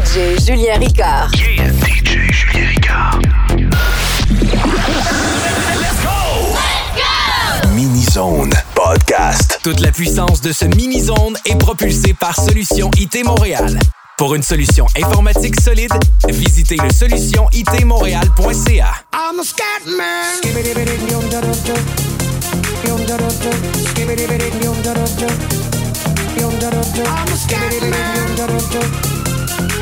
DJ Julien Ricard. Yeah, DJ Julien Ricard. Let's go! Let's go! Mini Zone Podcast. Toute la puissance de ce Mini Zone est propulsée par Solution IT Montréal. Pour une solution informatique solide, visitez le solution itmontréal.ca. I'm a scatman.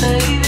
baby.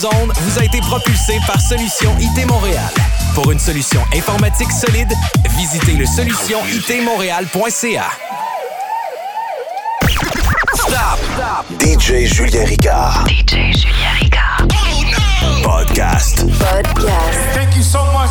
Vous a été propulsé par Solution IT Montréal. Pour une solution informatique solide, visitez le solutionitmontréal.ca. Stop. Stop. DJ Julien Ricard. DJ Julien Ricard. Podcast. Podcast. Thank you so much.